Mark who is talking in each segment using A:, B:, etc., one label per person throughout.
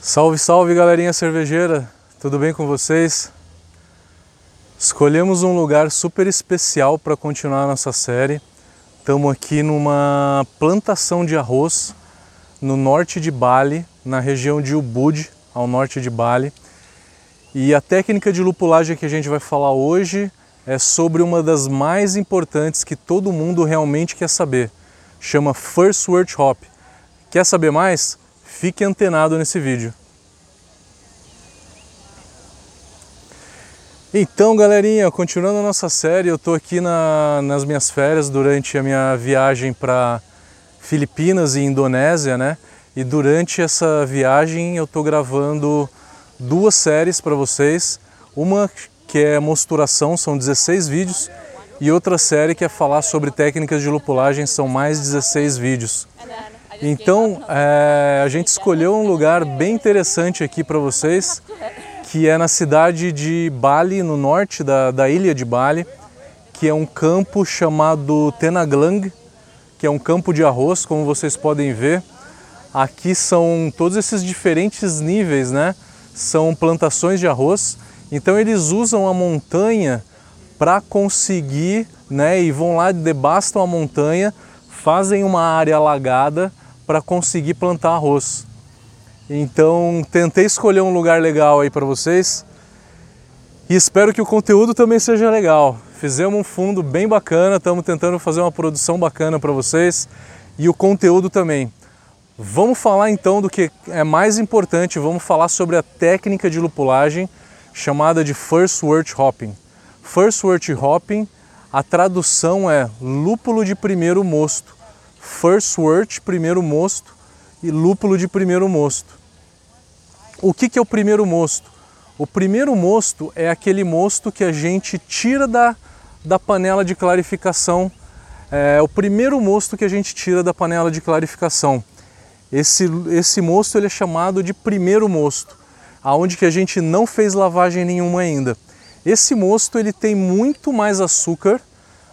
A: Salve, salve galerinha cervejeira, tudo bem com vocês? Escolhemos um lugar super especial para continuar nossa série. Estamos aqui numa plantação de arroz no norte de Bali, na região de Ubud, ao norte de Bali. E a técnica de lupulagem que a gente vai falar hoje é sobre uma das mais importantes que todo mundo realmente quer saber. Chama First Word Hop. Quer saber mais? Fique antenado nesse vídeo. Então, galerinha, continuando a nossa série, eu estou aqui na, nas minhas férias durante a minha viagem para Filipinas e Indonésia, né? E durante essa viagem eu estou gravando duas séries para vocês. Uma que é mosturação, são 16 vídeos, e outra série que é falar sobre técnicas de lupulagem, são mais 16 vídeos. Então, é, a gente escolheu um lugar bem interessante aqui para vocês, que é na cidade de Bali, no norte da, da ilha de Bali, que é um campo chamado Tenaglang, que é um campo de arroz, como vocês podem ver. Aqui são todos esses diferentes níveis, né? São plantações de arroz então eles usam a montanha para conseguir, né, e vão lá, debastam a montanha, fazem uma área alagada para conseguir plantar arroz. Então tentei escolher um lugar legal aí para vocês e espero que o conteúdo também seja legal. Fizemos um fundo bem bacana, estamos tentando fazer uma produção bacana para vocês e o conteúdo também. Vamos falar então do que é mais importante, vamos falar sobre a técnica de lupulagem chamada de First Wort Hopping. First Wort Hopping, a tradução é lúpulo de primeiro mosto. First Wort, primeiro mosto, e lúpulo de primeiro mosto. O que, que é o primeiro mosto? O primeiro mosto é aquele mosto que a gente tira da, da panela de clarificação. É o primeiro mosto que a gente tira da panela de clarificação. Esse, esse mosto ele é chamado de primeiro mosto aonde que a gente não fez lavagem nenhuma ainda. Esse mosto ele tem muito mais açúcar,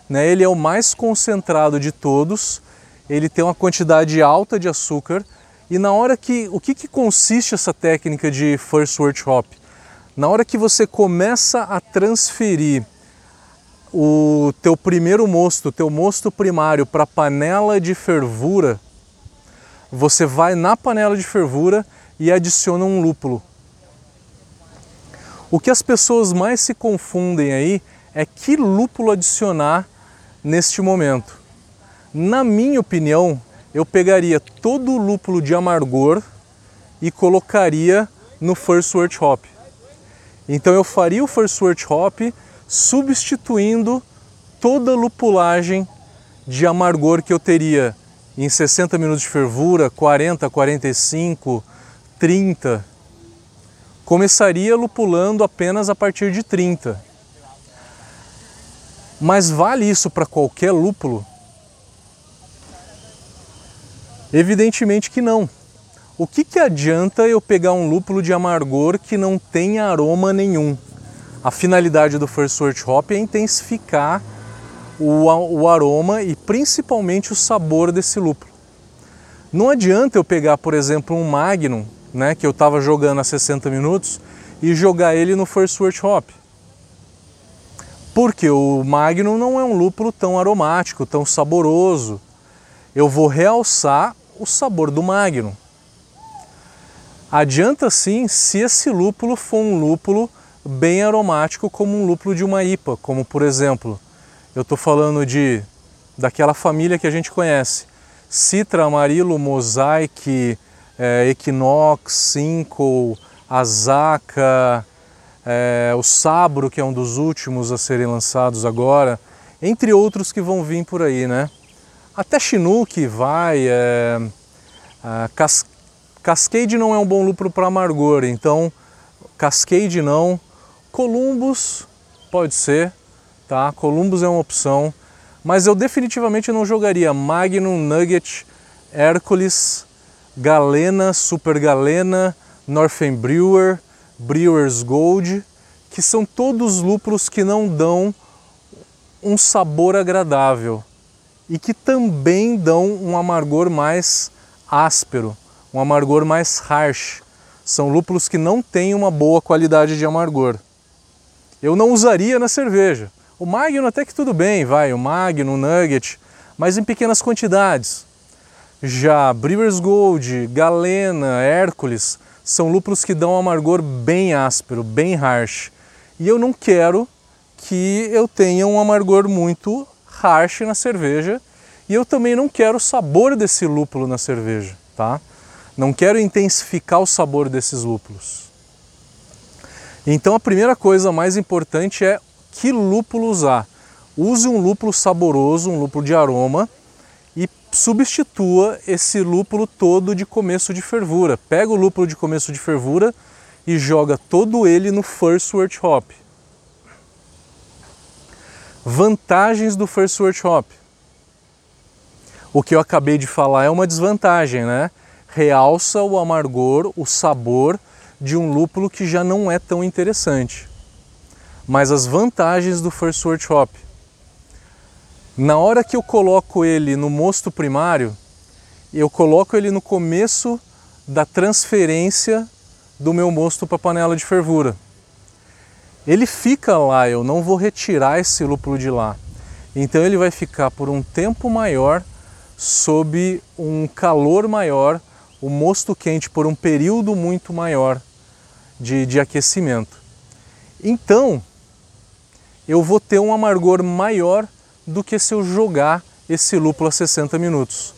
A: né? ele é o mais concentrado de todos, ele tem uma quantidade alta de açúcar e na hora que, o que, que consiste essa técnica de First Wort Hop? Na hora que você começa a transferir o teu primeiro mosto, teu mosto primário para a panela de fervura, você vai na panela de fervura e adiciona um lúpulo. O que as pessoas mais se confundem aí é que lúpulo adicionar neste momento. Na minha opinião, eu pegaria todo o lúpulo de amargor e colocaria no First Wort Hop. Então eu faria o First Wort Hop substituindo toda a lupulagem de amargor que eu teria em 60 minutos de fervura, 40, 45, 30 começaria lupulando apenas a partir de 30. Mas vale isso para qualquer lúpulo? Evidentemente que não. O que, que adianta eu pegar um lúpulo de amargor que não tem aroma nenhum? A finalidade do First Wort Hop é intensificar o, o aroma e principalmente o sabor desse lúpulo. Não adianta eu pegar, por exemplo, um Magnum né, que eu estava jogando a 60 minutos e jogar ele no First Wort Hop. Porque o Magnum não é um lúpulo tão aromático, tão saboroso. Eu vou realçar o sabor do Magnum. Adianta sim se esse lúpulo for um lúpulo bem aromático como um lúpulo de uma IPA, como por exemplo, eu estou falando de daquela família que a gente conhece, Citra, Amarilo, Mosaic, é, Equinox, Cinco, Azaka, é, o Sabro, que é um dos últimos a serem lançados agora, entre outros que vão vir por aí, né? Até Chinook vai, é, Cas Cascade não é um bom lúpulo para amargor, então Cascade não, Columbus pode ser, tá? Columbus é uma opção, mas eu definitivamente não jogaria Magnum, Nugget, Hércules, Galena, Super Galena, Northern Brewer, Brewer's Gold, que são todos lúpulos que não dão um sabor agradável e que também dão um amargor mais áspero, um amargor mais harsh. São lúpulos que não têm uma boa qualidade de amargor. Eu não usaria na cerveja. O Magnum até que tudo bem, vai, o Magnum, o Nugget, mas em pequenas quantidades. Já Brewers Gold, Galena, Hércules são lúpulos que dão um amargor bem áspero, bem harsh. E eu não quero que eu tenha um amargor muito harsh na cerveja e eu também não quero o sabor desse lúpulo na cerveja, tá? Não quero intensificar o sabor desses lúpulos. Então a primeira coisa mais importante é que lúpulo usar. Use um lúpulo saboroso, um lúpulo de aroma e substitua esse lúpulo todo de começo de fervura. Pega o lúpulo de começo de fervura e joga todo ele no First Wort Hop. Vantagens do First Wort Hop. O que eu acabei de falar é uma desvantagem, né? Realça o amargor, o sabor de um lúpulo que já não é tão interessante. Mas as vantagens do First Wort Hop. Na hora que eu coloco ele no mosto primário, eu coloco ele no começo da transferência do meu mosto para a panela de fervura. Ele fica lá, eu não vou retirar esse lúpulo de lá. Então ele vai ficar por um tempo maior, sob um calor maior, o mosto quente por um período muito maior de, de aquecimento. Então, eu vou ter um amargor maior do que se eu jogar esse lúpulo a 60 minutos.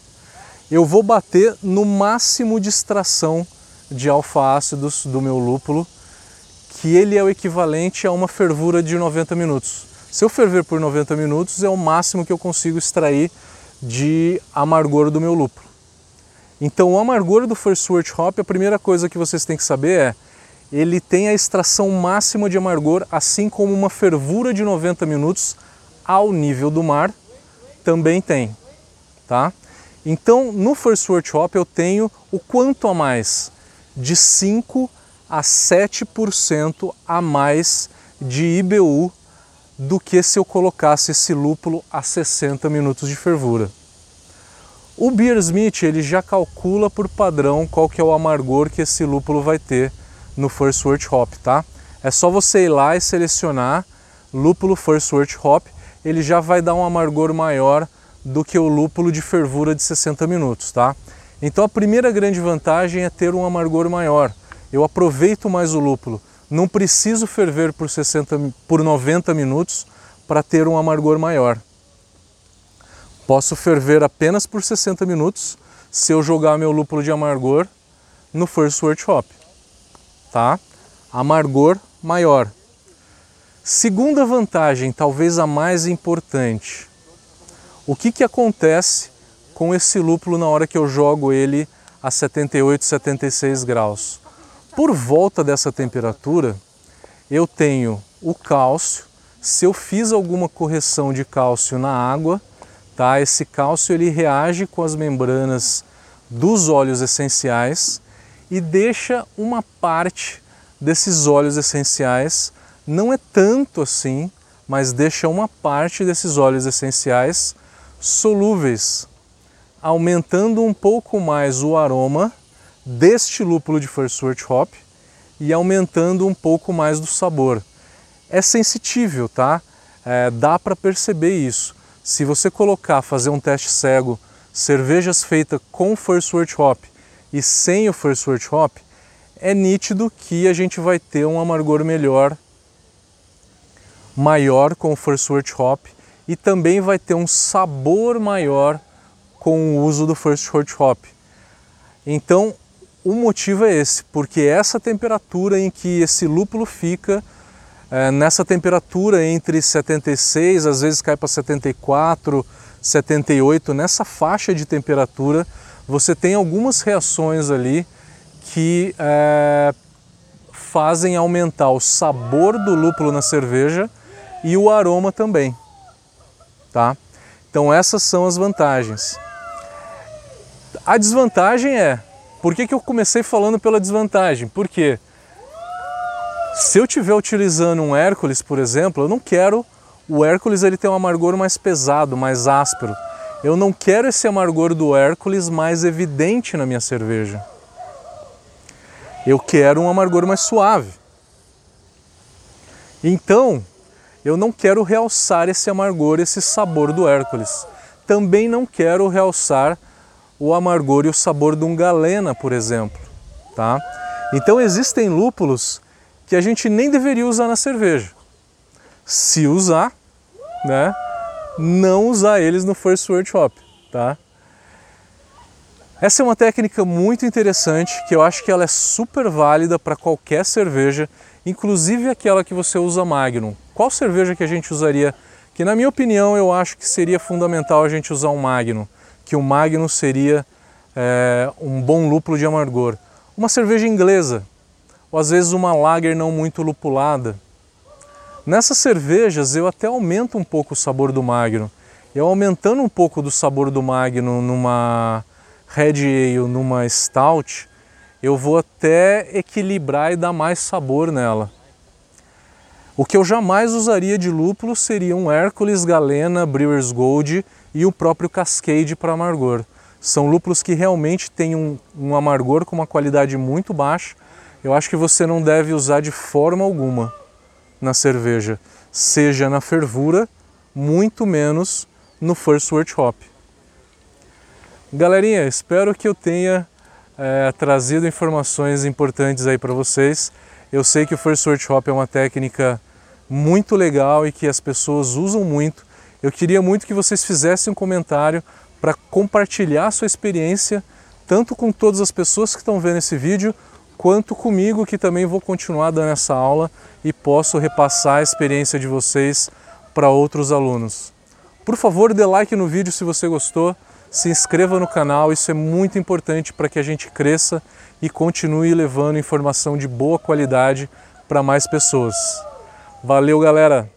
A: Eu vou bater no máximo de extração de alfa-ácidos do meu lúpulo, que ele é o equivalente a uma fervura de 90 minutos. Se eu ferver por 90 minutos, é o máximo que eu consigo extrair de amargor do meu lúpulo. Então, o amargor do First Wort Hop, a primeira coisa que vocês têm que saber é ele tem a extração máxima de amargor, assim como uma fervura de 90 minutos ao nível do mar também tem, tá? Então, no First Wort Hop eu tenho o quanto a mais? De 5 a 7% a mais de IBU do que se eu colocasse esse lúpulo a 60 minutos de fervura. O Beersmith ele já calcula por padrão qual que é o amargor que esse lúpulo vai ter no First Wort Hop, tá? É só você ir lá e selecionar lúpulo First Wort Hop, ele já vai dar um amargor maior do que o lúpulo de fervura de 60 minutos, tá? Então a primeira grande vantagem é ter um amargor maior. Eu aproveito mais o lúpulo. Não preciso ferver por, 60, por 90 minutos para ter um amargor maior. Posso ferver apenas por 60 minutos se eu jogar meu lúpulo de amargor no First Wort Hop tá? Amargor maior. Segunda vantagem, talvez a mais importante. O que, que acontece com esse lúpulo na hora que eu jogo ele a 78, 76 graus? Por volta dessa temperatura, eu tenho o cálcio. Se eu fiz alguma correção de cálcio na água, tá? Esse cálcio ele reage com as membranas dos óleos essenciais e deixa uma parte desses óleos essenciais, não é tanto assim, mas deixa uma parte desses óleos essenciais solúveis, aumentando um pouco mais o aroma deste lúpulo de First Hop e aumentando um pouco mais do sabor. É sensitível, tá? É, dá para perceber isso. Se você colocar, fazer um teste cego, cervejas feitas com First Hop e sem o First Hop, é nítido que a gente vai ter um amargor melhor, maior com o First Hop e também vai ter um sabor maior com o uso do First Hop. Então, o motivo é esse, porque essa temperatura em que esse lúpulo fica, é, nessa temperatura entre 76, às vezes cai para 74, 78, nessa faixa de temperatura, você tem algumas reações ali que é, fazem aumentar o sabor do lúpulo na cerveja e o aroma também, tá? Então essas são as vantagens. A desvantagem é, por que, que eu comecei falando pela desvantagem? Porque se eu estiver utilizando um Hércules, por exemplo, eu não quero o Hércules ele tem um amargor mais pesado, mais áspero. Eu não quero esse amargor do Hércules mais evidente na minha cerveja. Eu quero um amargor mais suave. Então, eu não quero realçar esse amargor, esse sabor do Hércules. Também não quero realçar o amargor e o sabor de um galena, por exemplo, tá? Então existem lúpulos que a gente nem deveria usar na cerveja. Se usar, né, não usar eles no First Workshop, tá? Essa é uma técnica muito interessante que eu acho que ela é super válida para qualquer cerveja, inclusive aquela que você usa Magnum. Qual cerveja que a gente usaria? Que na minha opinião eu acho que seria fundamental a gente usar um Magnum, que o Magnum seria é, um bom lúpulo de amargor. Uma cerveja inglesa, ou às vezes uma lager não muito lupulada. Nessas cervejas eu até aumento um pouco o sabor do Magnum. Eu aumentando um pouco do sabor do Magnum numa Red Ale, numa Stout, eu vou até equilibrar e dar mais sabor nela. O que eu jamais usaria de lúpulo seria um Hércules, Galena, Brewer's Gold e o próprio Cascade para amargor. São lúpulos que realmente têm um, um amargor com uma qualidade muito baixa. Eu acho que você não deve usar de forma alguma na cerveja, seja na fervura, muito menos no First Workshop. Galerinha, espero que eu tenha é, trazido informações importantes aí para vocês. Eu sei que o First Workshop é uma técnica muito legal e que as pessoas usam muito. Eu queria muito que vocês fizessem um comentário para compartilhar sua experiência, tanto com todas as pessoas que estão vendo esse vídeo, quanto comigo que também vou continuar dando essa aula e posso repassar a experiência de vocês para outros alunos. Por favor, dê like no vídeo se você gostou, se inscreva no canal, isso é muito importante para que a gente cresça e continue levando informação de boa qualidade para mais pessoas. Valeu, galera!